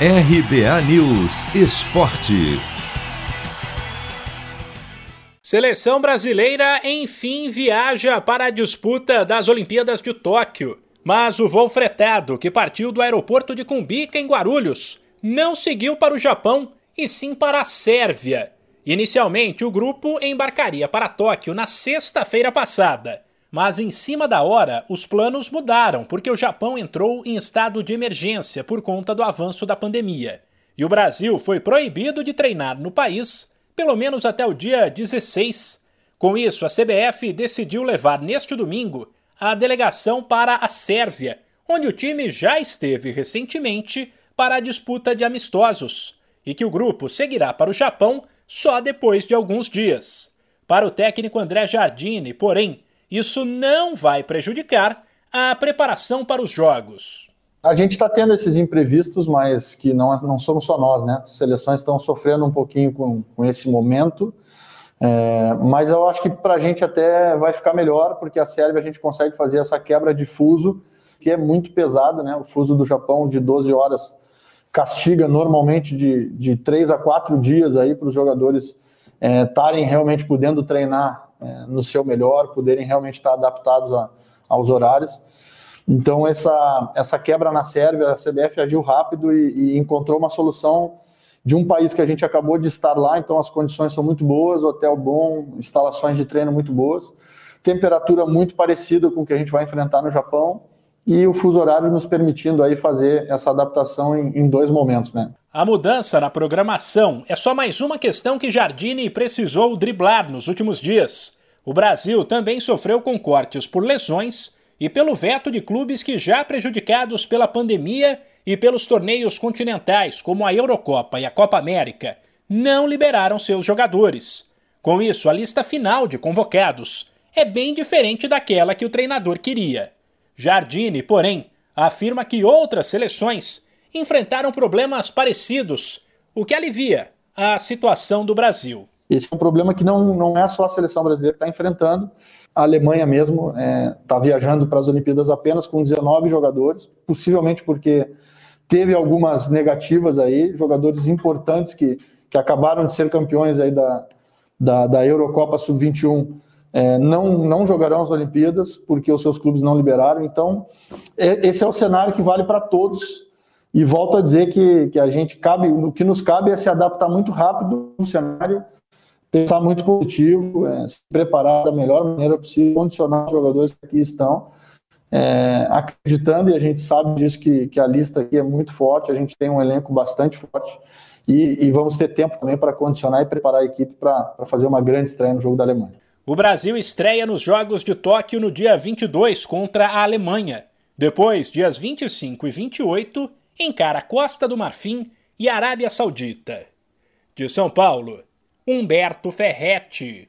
RBA News Esporte. Seleção brasileira enfim viaja para a disputa das Olimpíadas de Tóquio. Mas o voo fretado, que partiu do aeroporto de Cumbica, em Guarulhos, não seguiu para o Japão e sim para a Sérvia. Inicialmente, o grupo embarcaria para Tóquio na sexta-feira passada. Mas em cima da hora, os planos mudaram porque o Japão entrou em estado de emergência por conta do avanço da pandemia. E o Brasil foi proibido de treinar no país, pelo menos até o dia 16. Com isso, a CBF decidiu levar neste domingo a delegação para a Sérvia, onde o time já esteve recentemente para a disputa de amistosos, e que o grupo seguirá para o Japão só depois de alguns dias. Para o técnico André Jardine, porém, isso não vai prejudicar a preparação para os jogos. A gente está tendo esses imprevistos, mas que não, não somos só nós, né? As seleções estão sofrendo um pouquinho com, com esse momento, é, mas eu acho que para a gente até vai ficar melhor, porque a Sérvia a gente consegue fazer essa quebra de fuso, que é muito pesado, né? O fuso do Japão de 12 horas castiga normalmente de, de 3 a 4 dias aí para os jogadores estarem é, realmente podendo treinar é, no seu melhor, poderem realmente estar adaptados a, aos horários. Então, essa, essa quebra na Sérvia, a CBF agiu rápido e, e, encontrou uma solução de um país que a gente acabou de estar lá, então as condições são muito boas, hotel bom, instalações de treino muito boas, temperatura muito parecida com o que a gente vai enfrentar no Japão e o fuso horário nos permitindo aí fazer essa adaptação em, em dois momentos, né? A mudança na programação é só mais uma questão que Jardine precisou driblar nos últimos dias. O Brasil também sofreu com cortes por lesões e pelo veto de clubes que já prejudicados pela pandemia e pelos torneios continentais, como a Eurocopa e a Copa América, não liberaram seus jogadores. Com isso, a lista final de convocados é bem diferente daquela que o treinador queria. Jardine, porém, afirma que outras seleções enfrentaram problemas parecidos, o que alivia a situação do Brasil. Esse é um problema que não, não é só a seleção brasileira que está enfrentando. A Alemanha mesmo está é, tá viajando para as Olimpíadas apenas com 19 jogadores, possivelmente porque teve algumas negativas aí, jogadores importantes que, que acabaram de ser campeões aí da, da, da Eurocopa Sub-21 é, não, não jogarão as Olimpíadas porque os seus clubes não liberaram. Então, é, esse é o cenário que vale para todos e volto a dizer que, que a gente cabe, o que nos cabe é se adaptar muito rápido no cenário, pensar muito positivo, é, se preparar da melhor maneira possível, condicionar os jogadores que aqui estão, é, acreditando, e a gente sabe disso que, que a lista aqui é muito forte, a gente tem um elenco bastante forte, e, e vamos ter tempo também para condicionar e preparar a equipe para fazer uma grande estreia no jogo da Alemanha. O Brasil estreia nos Jogos de Tóquio no dia 22 contra a Alemanha. Depois, dias 25 e 28, encara Costa do Marfim e Arábia Saudita. De São Paulo, Humberto Ferretti.